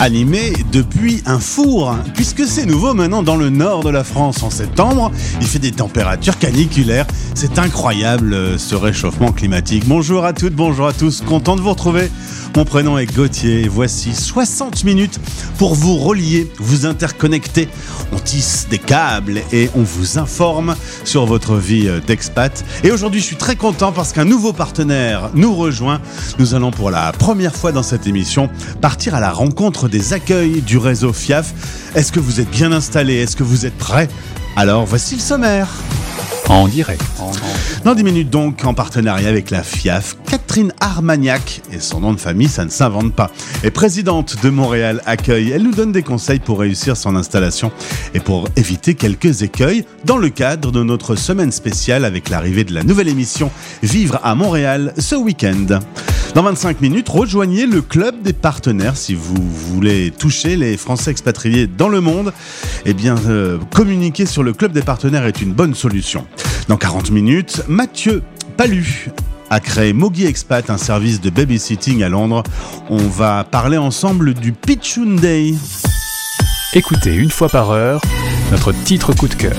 Animé depuis un four, puisque c'est nouveau maintenant dans le nord de la France en septembre. Il fait des températures caniculaires. C'est incroyable euh, ce réchauffement climatique. Bonjour à toutes, bonjour à tous, content de vous retrouver. Mon prénom est Gauthier voici 60 minutes pour vous relier, vous interconnecter. On tisse des câbles et on vous informe sur votre vie euh, d'expat. Et aujourd'hui, je suis très content parce qu'un nouveau partenaire nous rejoint. Nous allons pour la première fois dans cette émission partir à la rencontre des accueils du réseau FIAF. Est-ce que vous êtes bien installé? Est-ce que vous êtes prêts Alors, voici le sommaire. En direct. Dans 10 minutes donc, en partenariat avec la FIAF, Catherine Armagnac, et son nom de famille, ça ne s'invente pas, est présidente de Montréal Accueil. Elle nous donne des conseils pour réussir son installation et pour éviter quelques écueils dans le cadre de notre semaine spéciale avec l'arrivée de la nouvelle émission Vivre à Montréal ce week-end. Dans 25 minutes, rejoignez le club des partenaires si vous voulez toucher les Français expatriés dans le monde. Eh bien, euh, communiquer sur le club des partenaires est une bonne solution. Dans 40 minutes, Mathieu Palu a créé Mogi Expat, un service de babysitting à Londres. On va parler ensemble du Pitchoun Day. Écoutez une fois par heure notre titre coup de cœur.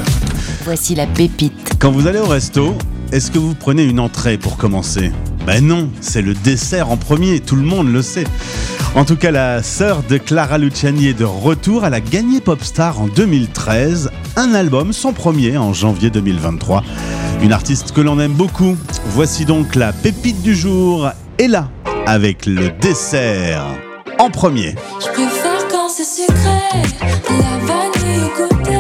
Voici la pépite. Quand vous allez au resto, est-ce que vous prenez une entrée pour commencer? Ben non, c'est le dessert en premier, tout le monde le sait. En tout cas, la sœur de Clara Luciani est de retour. Elle a gagné Popstar en 2013, un album, son premier, en janvier 2023. Une artiste que l'on aime beaucoup. Voici donc la pépite du jour, et là, avec le dessert en premier. Je préfère quand c'est la vanille côté,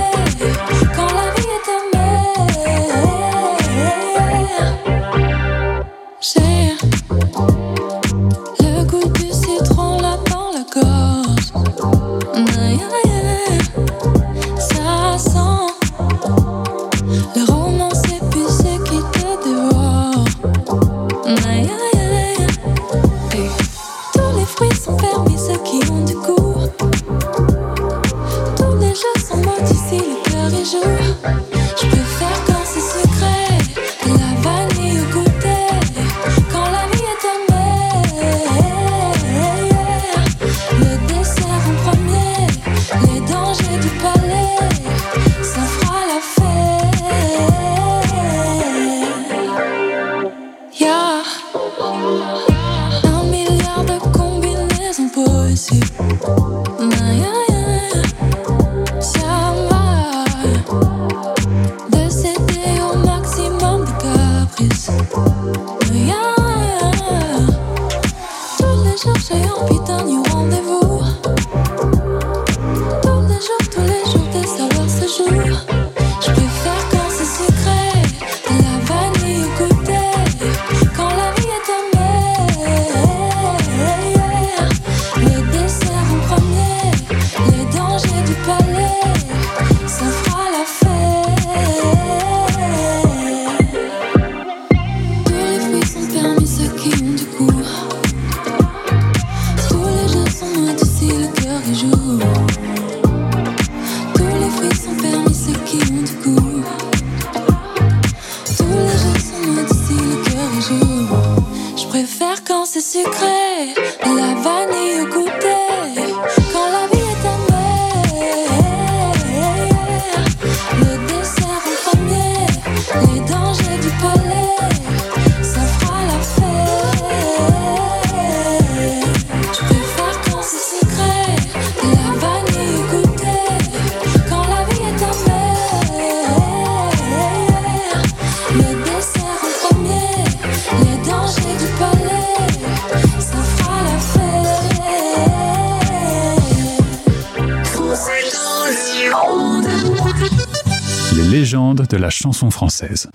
de la chanson française.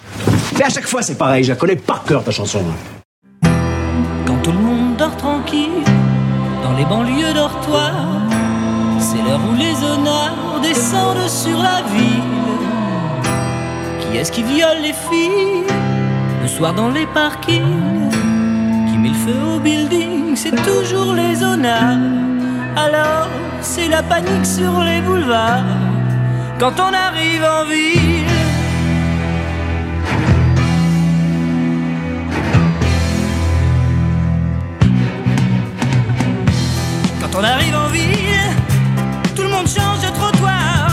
Mais à chaque fois, c'est pareil, je la connais par cœur ta chanson. Quand tout le monde dort tranquille dans les banlieues dortoirs, C'est l'heure où les honneurs descendent sur la ville. Qui est-ce qui viole les filles le soir dans les parkings? Qui met le feu au building C'est toujours les honneurs. Alors c'est la panique sur les boulevards quand on arrive en ville. On arrive en ville, tout le monde change de trottoir.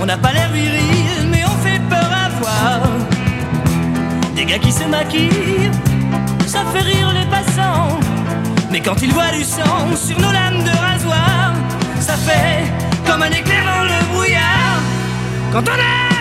On n'a pas l'air viril, mais on fait peur à voir. Des gars qui se maquillent, ça fait rire les passants. Mais quand ils voient du sang sur nos lames de rasoir, ça fait comme un éclair dans le brouillard. Quand on arrive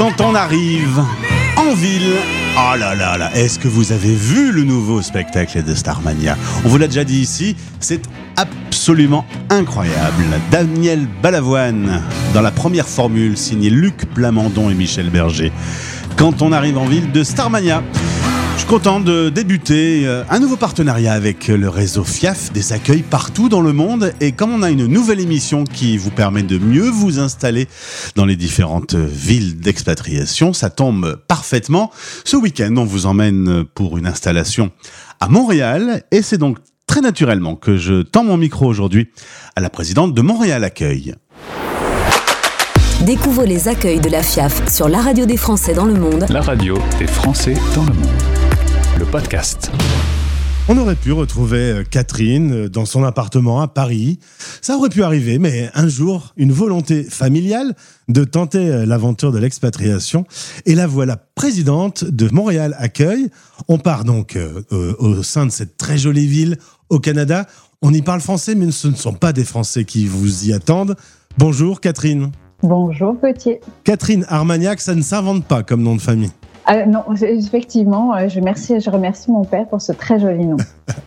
Quand on arrive en ville. Oh là là là, est-ce que vous avez vu le nouveau spectacle de Starmania? On vous l'a déjà dit ici, c'est absolument incroyable. Daniel Balavoine, dans la première formule, signé Luc Plamondon et Michel Berger. Quand on arrive en ville de Starmania. Content de débuter euh, un nouveau partenariat avec le réseau FIAF, des accueils partout dans le monde. Et comme on a une nouvelle émission qui vous permet de mieux vous installer dans les différentes villes d'expatriation, ça tombe parfaitement. Ce week-end, on vous emmène pour une installation à Montréal. Et c'est donc très naturellement que je tends mon micro aujourd'hui à la présidente de Montréal Accueil. Découvrez les accueils de la FIAF sur la radio des Français dans le monde La radio des Français dans le monde. Le podcast. On aurait pu retrouver euh, Catherine euh, dans son appartement à Paris. Ça aurait pu arriver, mais un jour, une volonté familiale de tenter euh, l'aventure de l'expatriation. Et la voilà présidente de Montréal Accueil. On part donc euh, au sein de cette très jolie ville au Canada. On y parle français, mais ce ne sont pas des Français qui vous y attendent. Bonjour Catherine. Bonjour Gauthier. Catherine Armagnac, ça ne s'invente pas comme nom de famille. Euh, non, effectivement, euh, je, remercie, je remercie mon père pour ce très joli nom.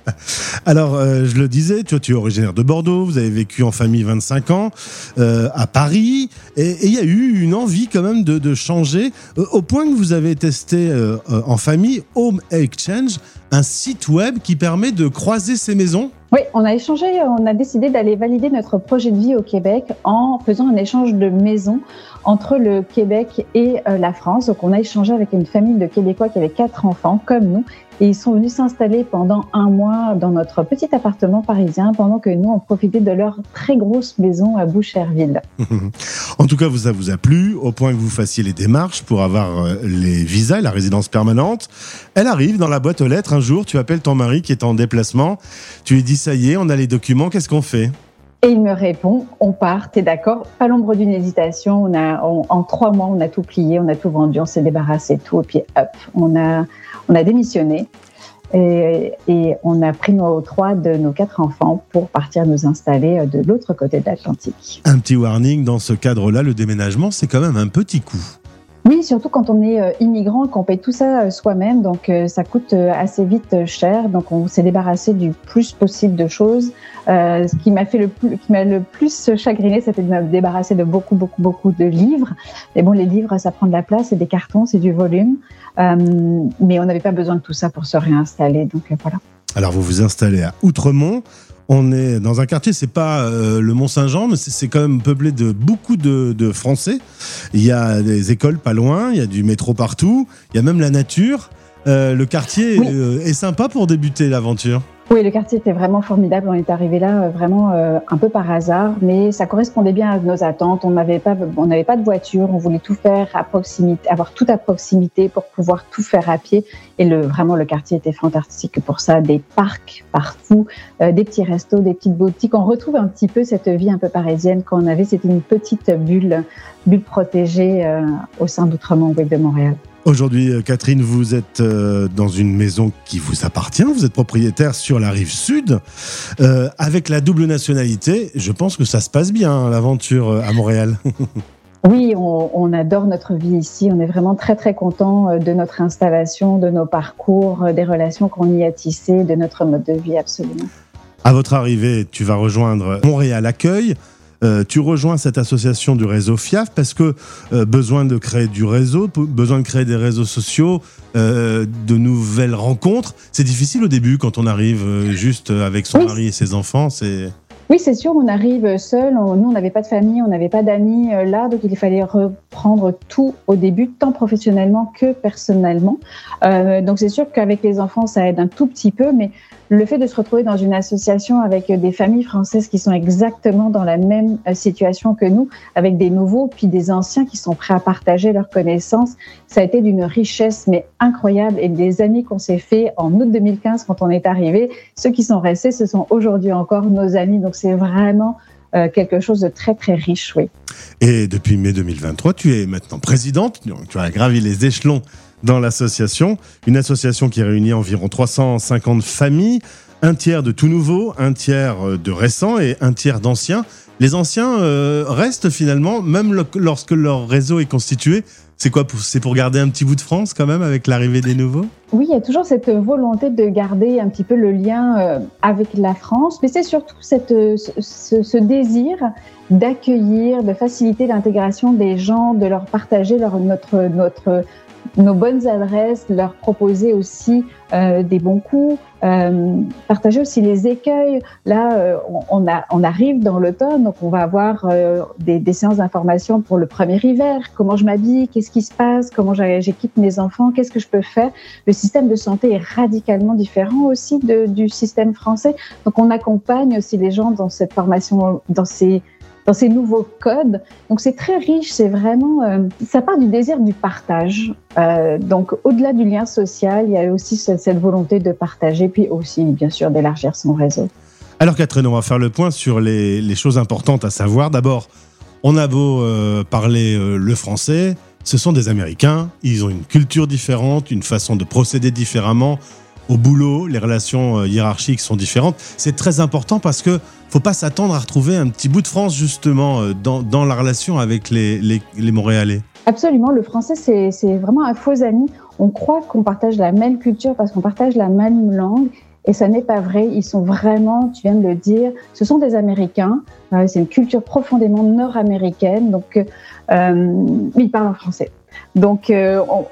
Alors, euh, je le disais, tu es originaire de Bordeaux, vous avez vécu en famille 25 ans, euh, à Paris, et il y a eu une envie quand même de, de changer, au point que vous avez testé en famille Home Exchange, un site web qui permet de croiser ces maisons. Oui, on a échangé, on a décidé d'aller valider notre projet de vie au Québec en faisant un échange de maisons entre le Québec et euh, la France. Donc, on a échangé avec une famille de Québécois qui avait quatre enfants, comme nous, et ils sont venus s'installer pendant un mois dans notre petit appartement parisien pendant que nous on profitait de leur très grosse maison à Boucherville. en tout cas, vous, ça vous a plu au point que vous fassiez les démarches pour avoir euh, les visas, la résidence permanente. Elle arrive dans la boîte aux lettres un jour, tu appelles ton mari qui est en déplacement, tu lui dis ça y est, on a les documents, qu'est-ce qu'on fait? Et il me répond, on part, t'es d'accord? Pas l'ombre d'une hésitation. On a, en trois mois, on a tout plié, on a tout vendu, on s'est débarrassé de tout, et puis hop, on a, on a démissionné. Et, et, on a pris nos trois de nos quatre enfants pour partir nous installer de l'autre côté de l'Atlantique. Un petit warning dans ce cadre-là, le déménagement, c'est quand même un petit coup. Oui, surtout quand on est euh, immigrant, qu'on paye tout ça euh, soi-même, donc euh, ça coûte assez vite cher. Donc on s'est débarrassé du plus possible de choses. ce qui m'a fait le plus, chagriné, c'était de me débarrasser de beaucoup, beaucoup, beaucoup de livres. Mais bon, les livres, ça prend de la place, c'est des cartons, c'est du volume. mais on n'avait pas besoin de tout ça pour se réinstaller. Donc voilà. Alors vous vous installez à Outremont. On est dans un quartier, c'est pas euh, le Mont-Saint-Jean, mais c'est quand même peuplé de beaucoup de, Français. Il y a des écoles pas loin, il y a du métro partout, il y a même la nature. Euh, le quartier euh, est sympa pour débuter l'aventure. Oui, le quartier était vraiment formidable. On est arrivé là euh, vraiment euh, un peu par hasard, mais ça correspondait bien à nos attentes. On n'avait pas, pas de voiture. On voulait tout faire à proximité, avoir tout à proximité pour pouvoir tout faire à pied. Et vraiment, le quartier était fantastique pour ça. Des parcs partout, euh, des petits restos, des petites boutiques. On retrouve un petit peu cette vie un peu parisienne qu'on avait. C'était une petite bulle, bulle protégée au sein d'Outremont, de Montréal. Aujourd'hui, euh, Catherine, vous êtes euh, dans une maison qui vous appartient. Vous êtes propriétaire sur la rive sud. Euh, avec la double nationalité, je pense que ça se passe bien, hein, l'aventure à Montréal. Oui, on, adore notre vie ici. On est vraiment très très content de notre installation, de nos parcours, des relations qu'on y a tissées, de notre mode de vie absolument. À votre arrivée, tu vas rejoindre Montréal Accueil. Euh, tu rejoins cette association du réseau FIAF parce que euh, besoin de créer du réseau, besoin de créer des réseaux sociaux, euh, de nouvelles rencontres. C'est difficile au début quand on arrive juste avec son mari et ses enfants. C'est oui, c'est sûr, on arrive seul. nous, on n'avait pas de famille, on n'avait pas d'amis là, donc il fallait reprendre tout au début, tant professionnellement que personnellement. donc c'est sûr qu'avec les enfants, ça aide un tout petit peu, mais le fait de se retrouver dans une association avec des familles françaises qui sont exactement dans la même euh, situation que nous, avec des nouveaux puis des anciens qui sont prêts à partager leurs connaissances, ça a été d'une richesse mais incroyable et des amis qu'on s'est fait en août 2015 quand on est arrivé, ceux qui sont restés, ce sont aujourd'hui encore nos amis. Donc c'est vraiment euh, quelque chose de très très riche, oui. Et depuis mai 2023, tu es maintenant présidente, tu as gravi les échelons dans l'association. Une association qui réunit environ 350 familles, un tiers de tout nouveau, un tiers euh, de récents et un tiers d'anciens. Les anciens euh, restent finalement, même lorsque leur réseau est constitué. C'est quoi C'est pour garder un petit bout de France quand même avec l'arrivée des nouveaux? Oui, il y a toujours cette volonté de garder un petit peu le lien euh, avec la France, mais c'est surtout cette, ce, désir d'accueillir, de faciliter l'intégration des gens, de leur partager notre, notre nos bonnes adresses, leur proposer aussi euh, des bons coups, euh, partager aussi les écueils. Là, euh, on, a, on arrive dans l'automne, donc on va avoir euh, des, des, séances d'information pour le premier hiver. Comment je m'habille, qu'est-ce qui se passe, comment j'équipe mes enfants, qu'est-ce que je peux faire? Le système de santé est radicalement différent aussi de, du système français. Donc on accompagne aussi les gens dans cette formation, dans ces dans ces nouveaux codes. Donc c'est très riche, c'est vraiment, euh, ça part du désir du partage. Euh, donc au-delà du lien social, il y a aussi cette volonté de partager, puis aussi bien sûr d'élargir son réseau. Alors Catherine, on va faire le point sur les, choses importantes à savoir. D'abord, on a beau euh, parler le français, ce sont des Américains, ils ont une culture différente, une façon de procéder différemment. Au boulot, les relations hiérarchiques sont différentes. C'est très important parce que faut pas s'attendre à retrouver un petit bout de France justement euh, dans, dans la relation avec les, les, Montréalais. Absolument, le français c'est vraiment un faux ami. On croit qu'on partage la même culture parce qu'on partage la même langue et ça n'est pas vrai. Ils sont vraiment, tu viens de le dire, ce sont des Américains. Euh, c'est une culture profondément nord-américaine. Donc, euh, ils parlent en français. Donc, euh, on,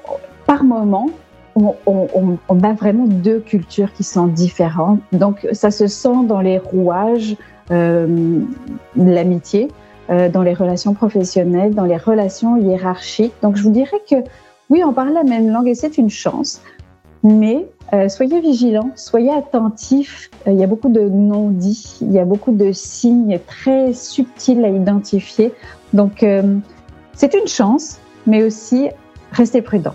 par moment, on, a vraiment deux cultures qui sont différentes. Donc, ça se sent dans les rouages euh, l'amitié, euh, dans les relations professionnelles, dans les relations hiérarchiques. Donc je vous dirais que oui, on parle la même langue et c'est une chance. mais euh, soyez vigilants, soyez attentifs. Euh, il y a beaucoup de non-dits, il y a beaucoup de signes très subtils à identifier. Donc, euh, c'est une chance, mais aussi restez prudents.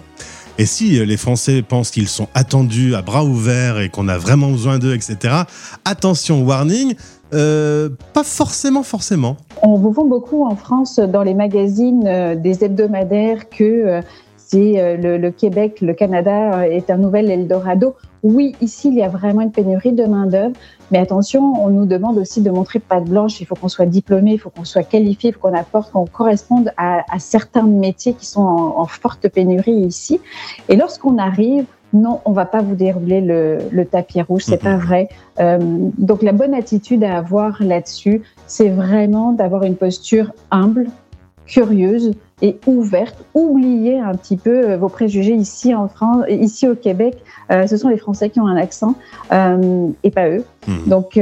Et si les Français pensent qu'ils sont attendus à bras ouverts et qu'on a vraiment besoin d'eux, etc., attention, warning, euh, pas forcément, forcément. On vous vend beaucoup en France dans les magazines euh, des hebdomadaires que euh, c'est le, Québec, le Canada est un nouvel Eldorado. Oui, ici, il y a vraiment une pénurie de main-d'œuvre, mais attention, on nous demande aussi de montrer patte blanche. Il faut qu'on soit diplômé, il faut qu'on soit qualifié, il faut qu'on apporte, qu'on corresponde à, certains métiers qui sont en forte pénurie ici. Et lorsqu'on arrive, non, on va pas vous dérouler le, le tapis rouge, c'est pas vrai. Euh, donc la bonne attitude à avoir là-dessus, c'est vraiment d'avoir une posture humble, curieuse et ouverte. Oubliez un petit peu euh, vos préjugés ici en France, ici au Québec. Euh, ce sont les Français qui ont un accent euh, et pas eux. Mhm. Donc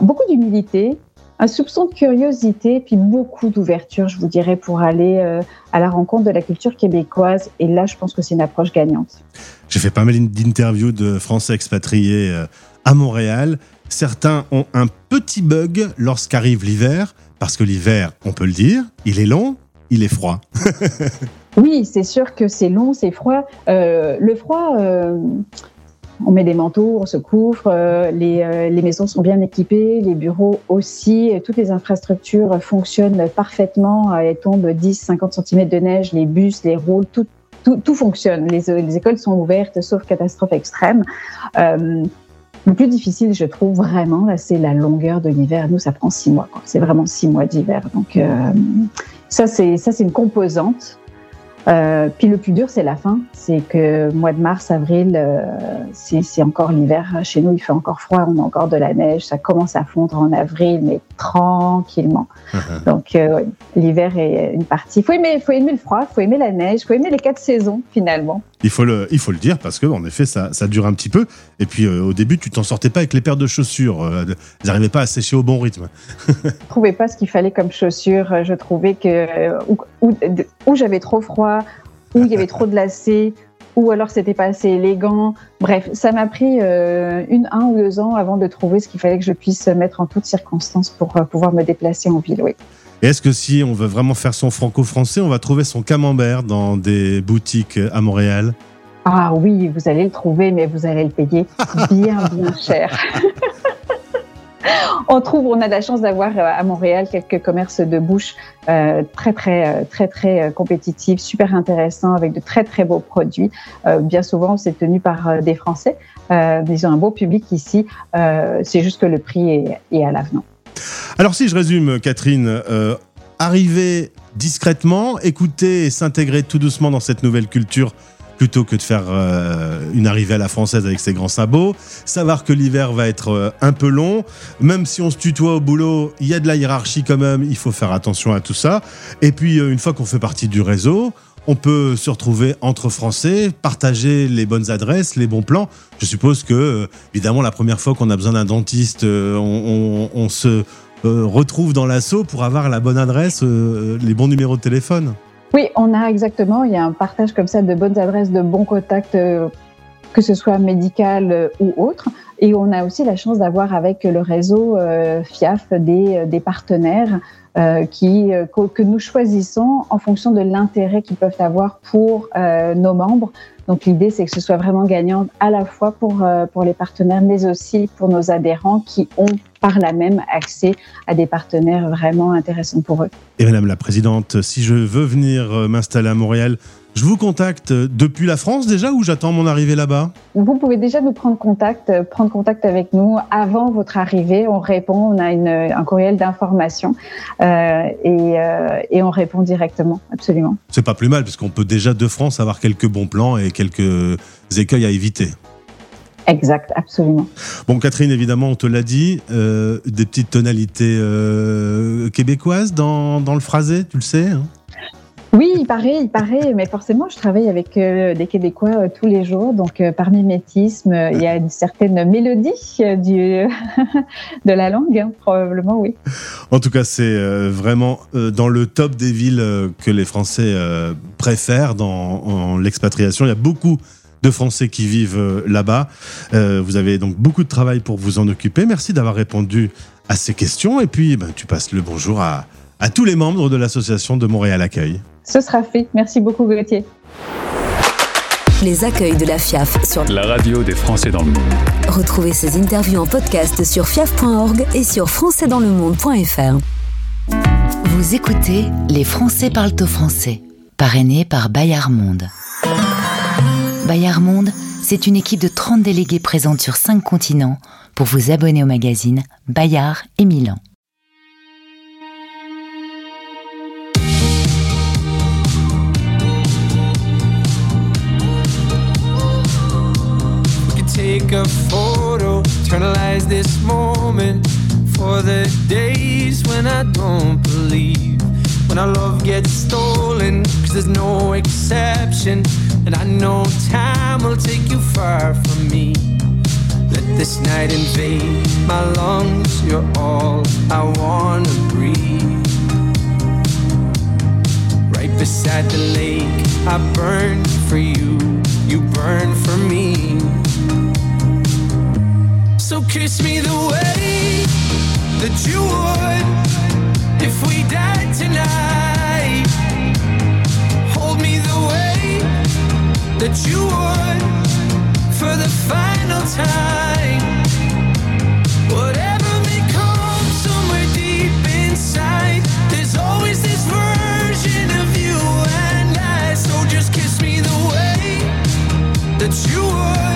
beaucoup d'humilité, un soupçon de curiosité, puis beaucoup d'ouverture, je vous dirais, pour aller euh, à la rencontre de la culture québécoise. Et là, je pense que c'est une approche gagnante. J'ai fait pas mal d'interviews de Français expatriés euh, à Montréal. Certains ont un petit bug lorsqu'arrive l'hiver, parce que l'hiver, on peut le dire, il est long, il est froid. Oui, c'est sûr que c'est long, c'est froid. Euh, le froid, euh, on met des manteaux, on se couvre, les, maisons sont bien équipées, les bureaux aussi, toutes les infrastructures fonctionnent parfaitement. Elles tombent 10, 50 cm de neige, les bus, les roules, tout, tout, fonctionne. Les, les écoles sont ouvertes, sauf catastrophe extrême. Euh, le plus difficile, je trouve vraiment, c'est la longueur de l'hiver. Nous, ça prend six mois. C'est vraiment six mois d'hiver. Donc, euh, ça, c'est ça, c'est une composante. Euh, puis le plus dur, c'est la fin. C'est que mois de mars, avril, c'est encore l'hiver. Chez nous, il fait encore froid, on a encore de la neige. Ça commence à fondre en avril, mais tranquillement. Donc euh, ouais, l'hiver est une partie. Faut aimer, faut aimer le froid, faut aimer la neige, faut aimer les quatre saisons finalement. Il faut le, il faut le dire parce que en effet ça, ça dure un petit peu. Et puis euh, au début tu t'en sortais pas avec les paires de chaussures, euh, elles n'arrivaient pas à sécher au bon rythme. Je trouvais pas ce qu'il fallait comme chaussures. Je trouvais que euh, où, où- de- où j'avais trop froid, où il y avait trop de lacets, ou alors c'était pas assez élégant. Bref, ça m'a pris euh, une, un ou deux ans avant de trouver ce qu'il fallait que je puisse mettre en toutes circonstances pour euh, pouvoir me déplacer en ville. Oui. Et est-ce que si on veut vraiment faire son franco-français, on va trouver son camembert dans des boutiques à Montréal? Ah oui, vous allez le trouver, mais vous allez le payer bien, bien cher. on trouve, on a la chance d'avoir euh, à Montréal quelques commerces de bouche euh, très, très, euh, très, très compétitifs, super intéressants, avec de très, très beaux produits. Bien souvent, c'est tenu par des Français. Euh, ils ont un beau public ici. C'est juste que le prix est, est à l'avenant. Alors si je résume, Catherine, arriver discrètement, écouter et s'intégrer tout doucement dans cette nouvelle culture plutôt que de faire euh, une arrivée à la française avec ses grands sabots, savoir que l'hiver va être euh, un peu long, même si on se tutoie au boulot, il y a de la hiérarchie quand même, il faut faire attention à tout ça. Et puis euh, une fois qu'on fait partie du réseau, on peut se retrouver entre Français, partager les bonnes adresses, les bons plans. Je suppose que, évidemment, la première fois qu'on a besoin d'un dentiste, on, se retrouve dans l'assaut pour avoir la bonne adresse, les bons numéros de téléphone. Oui, on a exactement, il y a un partage comme ça de bonnes adresses, de bons contacts, euh, que ce soit médical euh, ou autre. Et on a aussi la chance d'avoir avec le réseau euh, FIAF des, des partenaires euh, qui, euh, que, nous choisissons en fonction de l'intérêt qu'ils peuvent avoir pour euh, nos membres. Donc l'idée, c'est que ce soit vraiment gagnant à la fois pour, euh, pour les partenaires, mais aussi pour nos adhérents qui ont par là même accès à des partenaires vraiment intéressants pour eux. Et Madame la Présidente, si je veux venir euh, m'installer à Montréal, je vous contacte depuis la France déjà ou j'attends mon arrivée là-bas? Vous pouvez déjà nous prendre contact, euh, prendre contact avec nous avant votre arrivée. On répond, on a une, un courriel d'information euh, et, euh, et on répond directement, absolument. C'est pas plus mal parce qu'on peut déjà de France avoir quelques bons plans et quelques écueils à éviter. Exact, absolument. Bon, Catherine, évidemment, on te l'a dit, euh, des petites tonalités québécoises dans, dans le phrasé, tu le sais hein? Oui, il paraît, il paraît, mais forcément, je travaille avec euh, des Québécois euh, tous les jours, donc euh, par mimétisme, euh, il y a une certaine mélodie de la langue, hein, probablement, oui. En tout cas, c'est vraiment dans le top des villes que les Français préfèrent dans l'expatriation. Il y a beaucoup de Français qui vivent là-bas. Vous avez donc beaucoup de travail pour vous en occuper. Merci d'avoir répondu à ces questions. Et puis, ben, tu passes le bonjour à, à tous les membres de l'association de Montréal Accueil. Ce sera fait. Merci beaucoup, Gauthier. Les accueils de la FIAF sur La radio des Français dans le monde. Retrouvez ces interviews en podcast sur fiaf.org et sur françaisdanslemonde.fr. Vous écoutez Les Français parlent au français, parrainé par Bayard Monde. Bayard Monde, c'est une équipe de 30 délégués présente sur 5 continents pour vous abonner au magazine Bayard et Milan. Take a photo, eternalize this moment for the days when I don't believe. When our love gets stolen, cause there's no exception. And I know time will take you far from me. Let this night invade my lungs, you're all I wanna breathe. Right beside the lake, I burn for you, you burn for me. So kiss me the way that you would if we died tonight. Hold me the way that you would for the final time. Whatever may come somewhere deep inside, there's always this version of you and I. So just kiss me the way that you would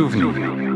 Souvenirs.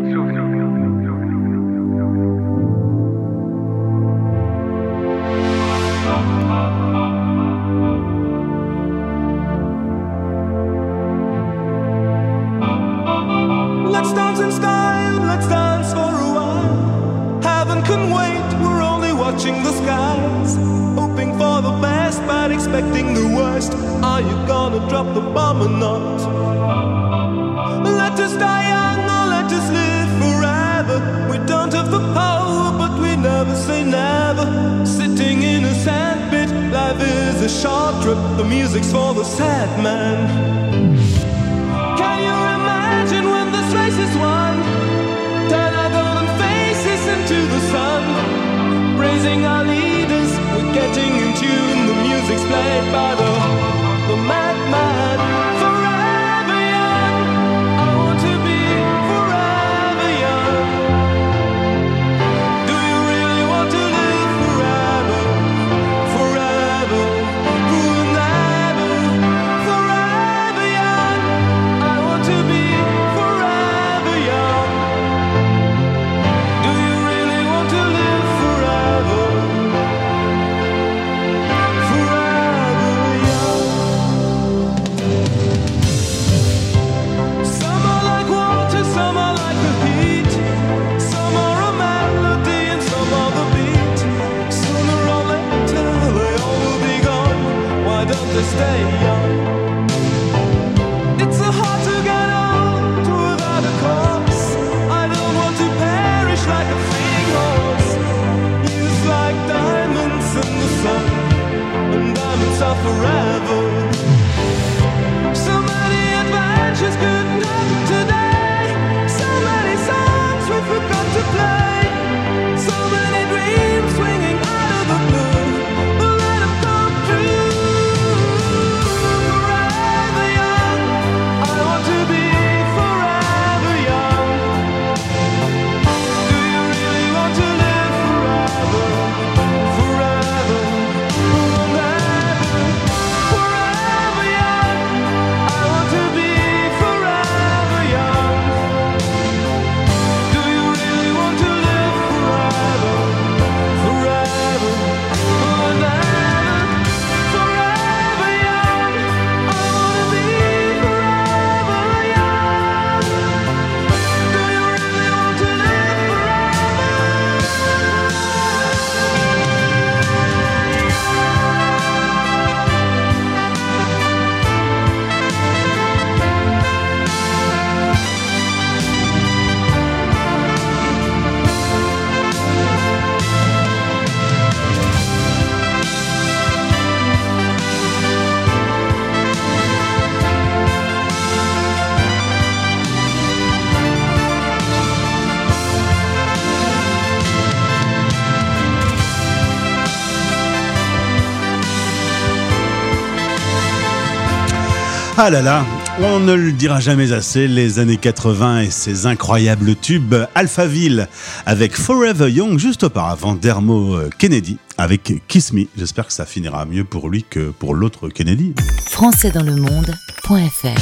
Ah là là, on ne le dira jamais assez, les années 80 et ces incroyables tubes Alphaville avec Forever Young, juste auparavant Dermo Kennedy avec Kiss Me. J'espère que ça finira mieux pour lui que pour l'autre Kennedy. françaisdanslemonde.fr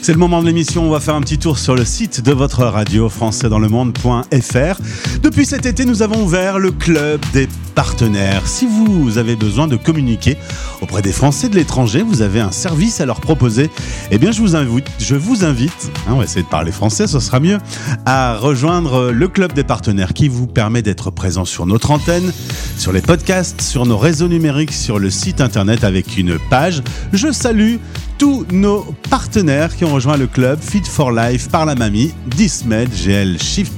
C'est le moment de l'émission, on va faire un petit tour sur le site de votre radio françaisdanslemonde.fr. Depuis cet été, nous avons ouvert le club des partenaires. Si vous avez besoin de communiquer auprès des Français de l'étranger, vous avez un service à leur proposer, eh bien je vous invite, hein, on va essayer de parler français, ce sera mieux, à rejoindre le club des partenaires qui vous permet d'être présent sur notre antenne, sur les podcasts, sur nos réseaux numériques, sur le site internet avec une page. Je salue tous nos partenaires qui ont rejoint le club Fit for Life par la mamie, Dismed, GL Shift,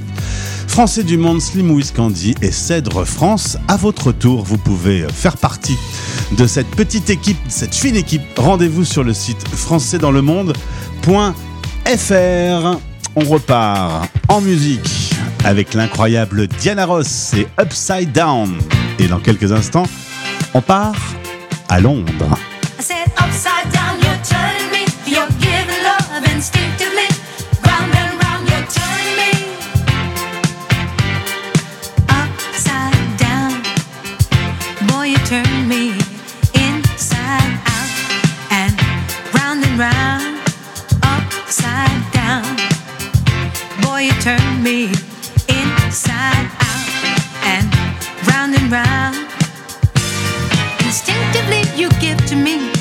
Français du Monde, Slim Whiskandi et Cèdre France. À votre tour, vous pouvez faire partie de cette petite équipe, cette fine équipe. Rendez-vous sur le site françaisdanslemonde.fr. On repart en musique avec l'incroyable Diana Ross et Upside Down. Et dans quelques instants, on part à Londres. Turn me inside out and round and round. Instinctively, you give to me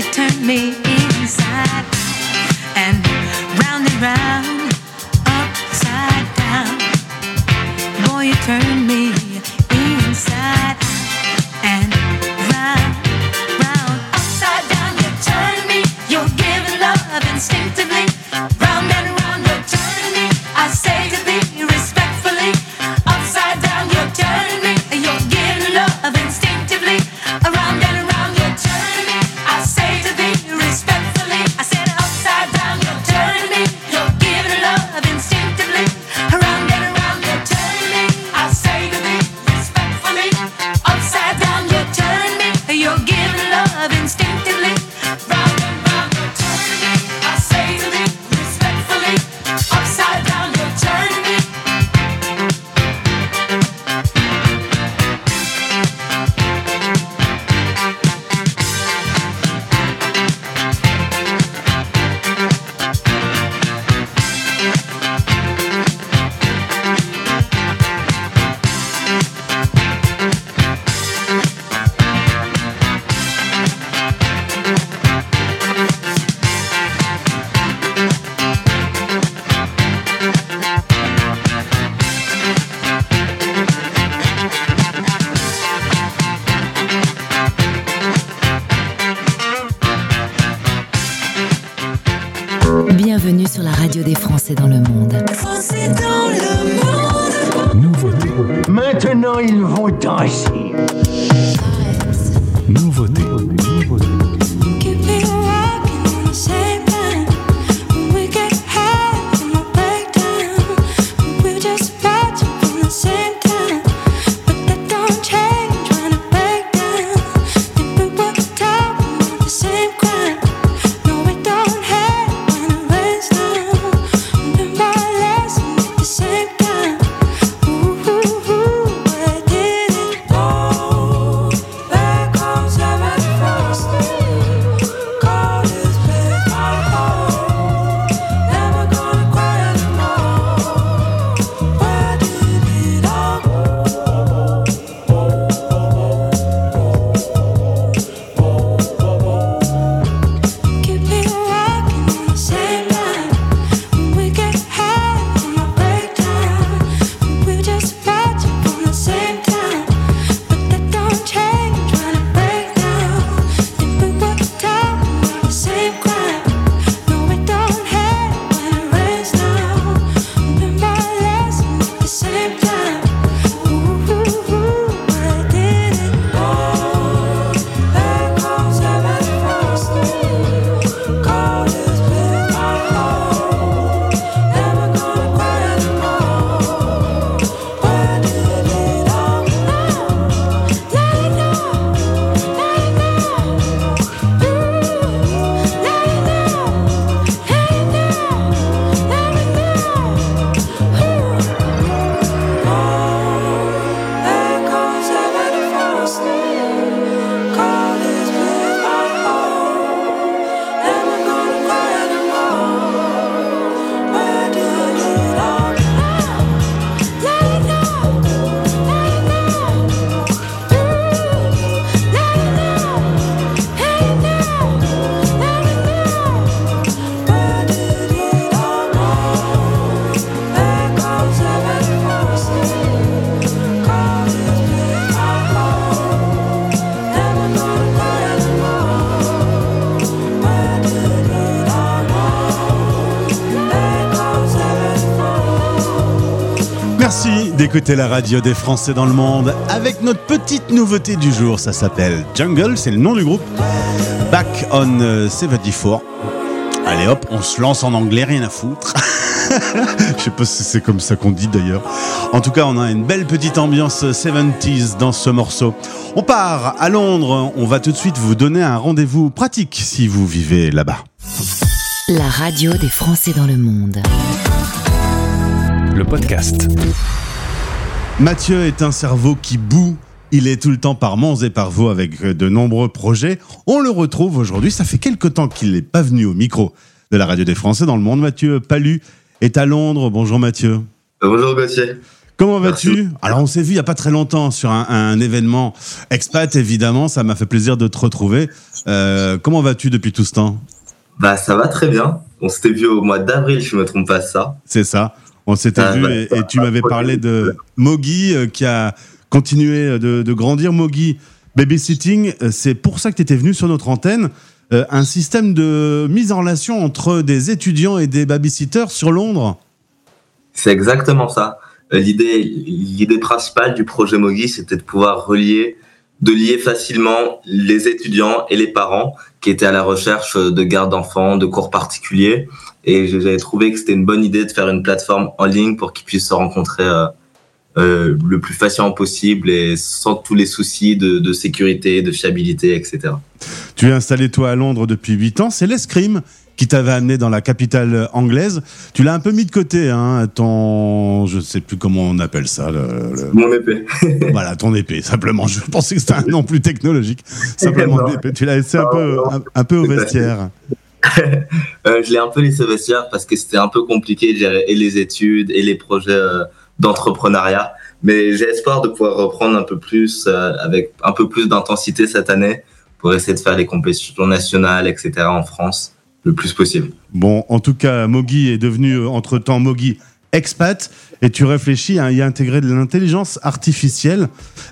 you turn me inside out and round and round, Merci d'écouter la radio des Français dans le monde avec notre petite nouveauté du jour. Ça s'appelle Jungle, c'est le nom du groupe. Back on euh, 74. Allez hop, on se lance en anglais, rien à foutre. Je sais pas si c'est comme ça qu'on dit d'ailleurs. En tout cas, on a une belle petite ambiance 70s dans ce morceau. On part à Londres. On va tout de suite vous donner un rendez-vous pratique si vous vivez là-bas. La radio des Français dans le monde. Le podcast. Mathieu est un cerveau qui boue. Il est tout le temps par Mons et par Vaux avec de nombreux projets. On le retrouve aujourd'hui. Ça fait quelque temps qu'il n'est pas venu au micro de la radio des Français dans le monde. Mathieu Palu est à Londres. Bonjour Mathieu. Bonjour Gauthier. Comment vas-tu? Alors on s'est vu il y a pas très longtemps sur un, un événement expat évidemment. Ça m'a fait plaisir de te retrouver. Euh, comment vas-tu depuis tout ce temps? Bah ça va très bien. On s'était vu au mois d'avril, je me trompe pas ça. C'est ça. On s'était Ah, vu bah, et, et tu m'avais parlé de Mogi euh, qui a continué de, de grandir. Mogi Babysitting, euh, c'est pour ça que tu étais venu sur notre antenne. Euh, un système de mise en relation entre des étudiants et des babysitters sur Londres. C'est exactement ça. Euh, L'idée, l'idée principale du projet Mogi, c'était de pouvoir relier, de lier facilement les étudiants et les parents qui étaient à la recherche de garde d'enfants, de cours particuliers. Et j'avais trouvé que c'était une bonne idée de faire une plateforme en ligne pour qu'ils puissent se rencontrer euh, euh, le plus facilement possible et sans tous les soucis de, de sécurité, de fiabilité, etc. Tu es installé toi à Londres depuis 8 ans. C'est l'escrime qui t'avait amené dans la capitale anglaise. Tu l'as un peu mis de côté, hein, ton, je sais plus comment on appelle ça. Le, le- Mon épée. voilà, ton épée, simplement. Je pensais que c'était un nom plus technologique. Simplement, Non. l'épée. tu l'as laissé un peu, un, un peu au vestiaire. Euh, je l'ai un peu laissé au vestiaire parce que c'était un peu compliqué de gérer et les études et les projets euh, d'entrepreneuriat. Mais j'ai espoir de pouvoir reprendre un peu plus, euh, avec un peu plus d'intensité cette année pour essayer de faire les compétitions nationales, etc. en France le plus possible. Bon, en tout cas, Mogi est devenu euh, entre-temps Mogi expat et tu réfléchis à y intégrer de l'intelligence artificielle.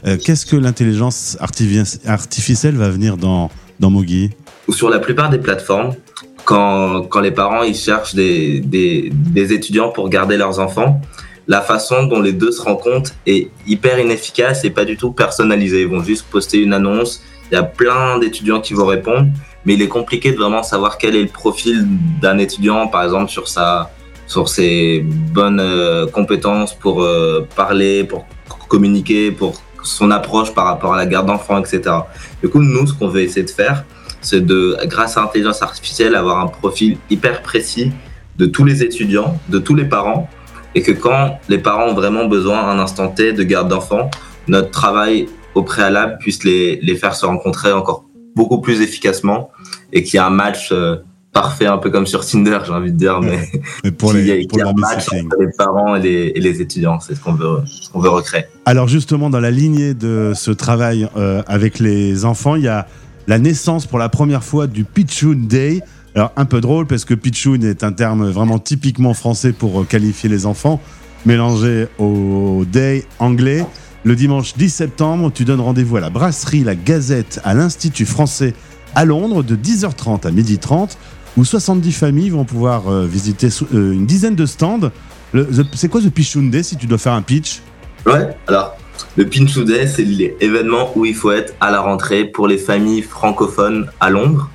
Euh, Qu'est-ce que l'intelligence artifi- artificielle va venir dans, dans Mogi sur la plupart des plateformes, quand, quand les parents ils cherchent des, des, des étudiants pour garder leurs enfants, la façon dont les deux se rencontrent est hyper inefficace et pas du tout personnalisée. Ils vont juste poster une annonce, il y a plein d'étudiants qui vont répondre, mais il est compliqué de vraiment savoir quel est le profil d'un étudiant, par exemple sur sa sur ses bonnes euh, compétences pour euh, parler, pour communiquer, pour son approche par rapport à la garde d'enfants, etc. Du coup, nous, ce qu'on veut essayer de faire, c'est de, grâce à l'intelligence artificielle, avoir un profil hyper précis de tous les étudiants, de tous les parents, et que quand les parents ont vraiment besoin un instant T de garde d'enfants, notre travail au préalable puisse les, les faire se rencontrer encore beaucoup plus efficacement et qu'il y ait un match euh, parfait, un peu comme sur Tinder, j'ai envie de dire, mais, Mais pour y les, pour y un match entre les parents et les, et les étudiants. C'est ce qu'on veut, ce qu'on veut recréer. Alors justement, dans la lignée de ce travail euh, avec les enfants, il y a la naissance pour la première fois du Pitchoun Day. Alors un peu drôle parce que Pitchoun est un terme vraiment typiquement français pour qualifier les enfants, mélangé au Day anglais. Le dimanche 10 septembre, tu donnes rendez-vous à la brasserie La Gazette à l'Institut français à Londres de 10h30 à 12h30 où 70 familles vont pouvoir euh, visiter euh, une dizaine de stands. C'est quoi The Pitchoun Day si tu dois faire un pitch? Ouais, alors le Pinchou Day, c'est l'événement où il faut être à la rentrée pour les familles francophones à Londres,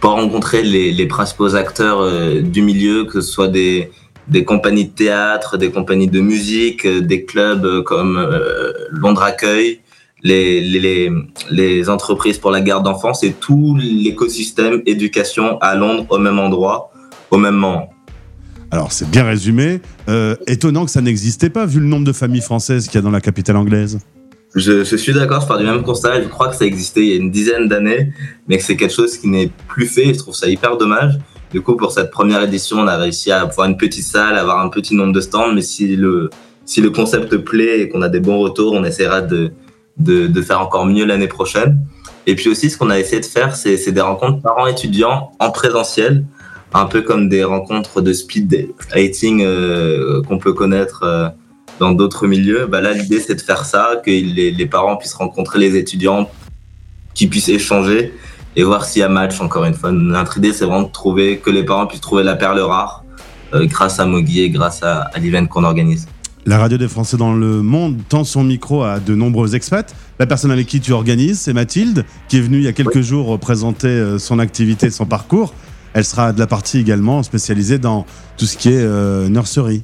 pour rencontrer les, les principaux acteurs euh, du milieu, que ce soit des, des compagnies de théâtre, des compagnies de musique, euh, des clubs euh, comme euh, Londres Accueil, les, les, les, les entreprises pour la garde d'enfants, c'est tout l'écosystème éducation à Londres au même endroit, au même moment. Alors, c'est bien résumé. Euh, étonnant que ça n'existait pas, vu le nombre de familles françaises qu'il y a dans la capitale anglaise. Je, je suis d'accord, je pars du même constat. Je crois que ça existait il y a une dizaine d'années, mais que c'est quelque chose qui n'est plus fait. et Je trouve ça hyper dommage. Du coup, pour cette première édition, on a réussi à avoir une petite salle, avoir un petit nombre de stands, mais si le, si le concept plaît et qu'on a des bons retours, on essaiera de, de, de faire encore mieux l'année prochaine. Et puis aussi, ce qu'on a essayé de faire, c'est des rencontres parents-étudiants en présentiel, un peu comme des rencontres de speed dating euh, qu'on peut connaître euh, dans d'autres milieux. Bah là, l'idée, c'est de faire ça, que les, les parents puissent rencontrer les étudiants, qu'ils puissent échanger et voir s'il y a match, encore une fois. Notre idée, c'est vraiment de trouver, que les parents puissent trouver la perle rare euh, grâce à Mogi et grâce à, à l'event qu'on organise. La radio des Français dans le monde tend son micro à de nombreux expats. La personne avec qui tu organises, c'est Mathilde, qui est venue il y a quelques jours présenter euh, son activité, son parcours. Elle sera de la partie également spécialisée dans tout ce qui est euh, nursery.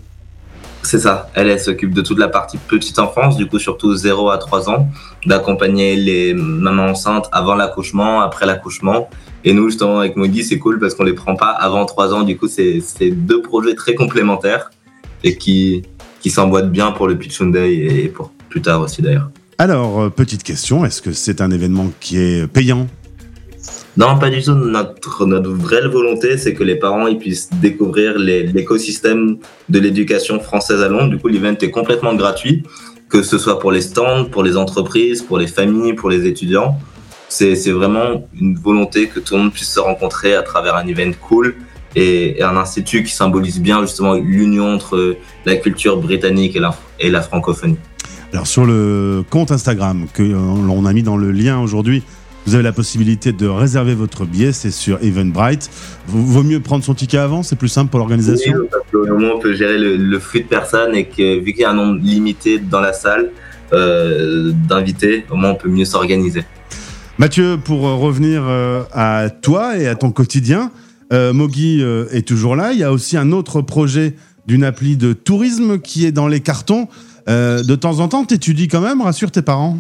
C'est ça. Elle, s'occupe de toute la partie petite enfance, du coup surtout 0 à 3 ans, d'accompagner les mamans enceintes avant l'accouchement, après l'accouchement. Et nous, justement, avec Moggy, c'est cool parce qu'on les prend pas avant 3 ans. Du coup, c'est deux projets très complémentaires et qui, qui s'emboîtent bien pour le Pitch Day et pour plus tard aussi d'ailleurs. Alors, euh, petite question, est-ce que c'est un événement qui est payant Non, pas du tout. Notre, vraie volonté, c'est que les parents ils puissent découvrir l'écosystème de l'éducation française à Londres. Du coup, l'event est complètement gratuit, que ce soit pour les stands, pour les entreprises, pour les familles, pour les étudiants. C'est vraiment une volonté que tout le monde puisse se rencontrer à travers un event cool et, et un institut qui symbolise bien justement l'union entre la culture britannique et la, et la francophonie. Alors sur le compte Instagram que euh, l'on a mis dans le lien aujourd'hui, vous avez la possibilité de réserver votre billet, c'est sur Eventbrite. Vaut mieux prendre son ticket avant, c'est plus simple pour l'organisation. Oui, parce qu'au moment on peut gérer le, le flux de personnes et que vu qu'il y a un nombre limité dans la salle euh, d'invités, au moins on peut mieux s'organiser. Mathieu, pour euh, revenir euh, à toi et à ton quotidien, euh, Mogi est toujours là. Il y a aussi un autre projet d'une appli de tourisme qui est dans les cartons. Euh, de temps en temps, t'étudies quand même, rassure tes parents.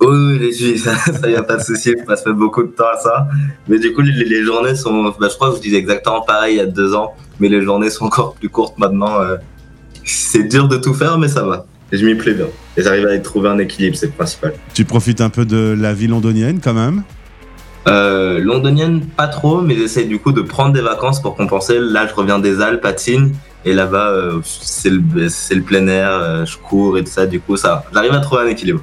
Oui, oui, les filles, ça, y a pas de souci, je passe pas beaucoup de temps à ça. Mais du coup, les, les journées sont, bah, je crois que je disais exactement pareil il y a deux ans, mais les journées sont encore plus courtes maintenant. euh. C'est dur de tout faire, mais ça va. Et je m'y plais bien. Et j'arrive à y trouver un équilibre, c'est le principal. Tu profites un peu de la vie londonienne quand même? Euh, londonienne, pas trop, mais j'essaie du coup de prendre des vacances pour compenser. Là, je reviens des Alpes, patine, et là-bas, euh, c'est le, le plein air, je cours et tout ça. Du coup, ça, j'arrive à trouver un équilibre.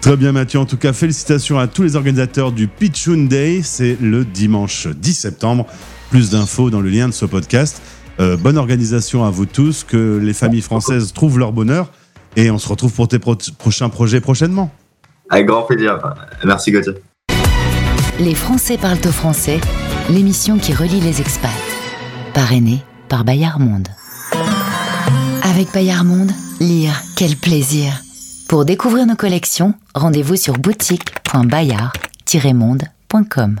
Très bien Mathieu, en tout cas félicitations à tous les organisateurs du Pitchoun Day, c'est le dimanche 10 septembre. Plus d'infos dans le lien de ce podcast. Euh, bonne organisation à vous tous, que les familles françaises trouvent leur bonheur et on se retrouve pour tes pro- prochains projets prochainement. Avec grand plaisir. Merci Gauthier. Les Français parlent au français, l'émission qui relie les expats. Parrainée par Bayard Monde. Avec Bayard Monde, lire, quel plaisir. Pour découvrir nos collections, rendez-vous sur boutique.bayard-monde.com.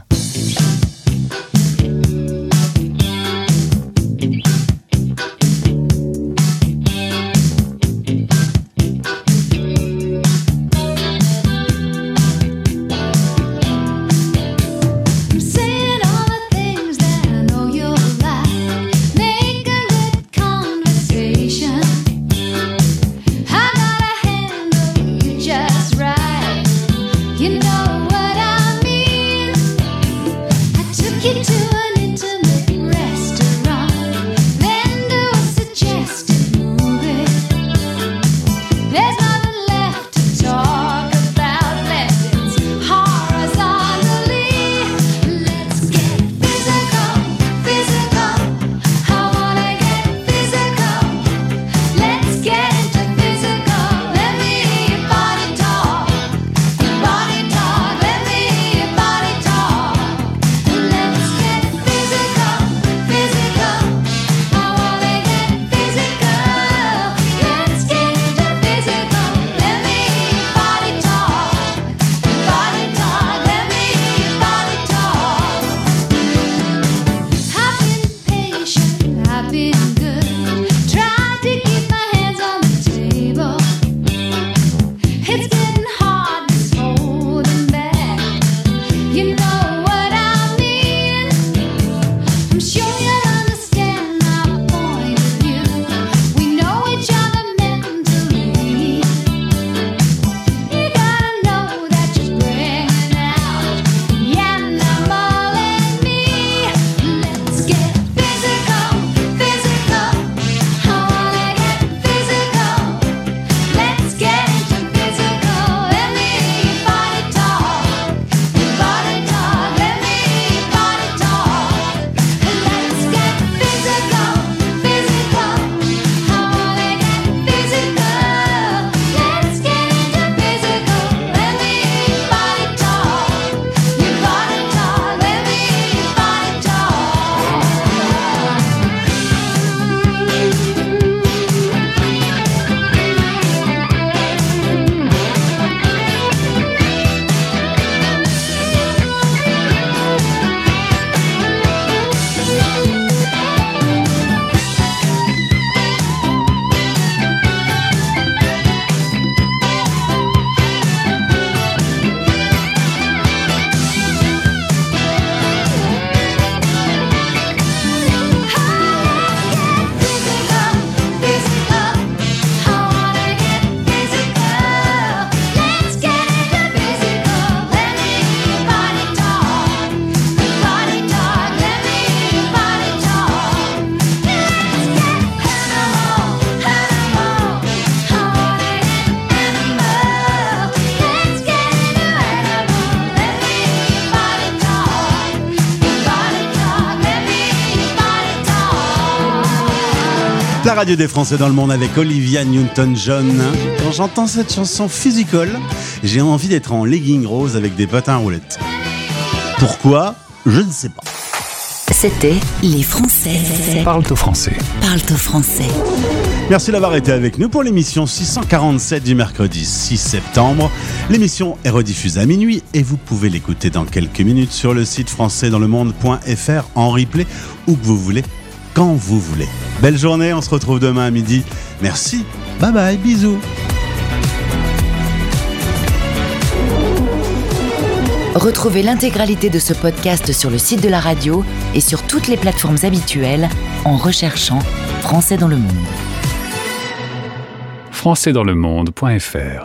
La radio des Français dans le monde avec Olivia Newton-John. Quand j'entends cette chanson physical, j'ai envie d'être en legging rose avec des patins à roulettes. Pourquoi? Je ne sais pas. C'était Les Français. Parle au français. Parle au français. Merci d'avoir été avec nous pour l'émission 647 du mercredi 6 septembre. L'émission est rediffusée à minuit et vous pouvez l'écouter dans quelques minutes sur le site françaisdanslemonde.fr en replay où que vous voulez, quand vous voulez. Belle journée, on se retrouve demain à midi. Merci, bye bye, bisous. Retrouvez l'intégralité de ce podcast sur le site de la radio et sur toutes les plateformes habituelles en recherchant Français dans le monde. françaisdanslemonde.fr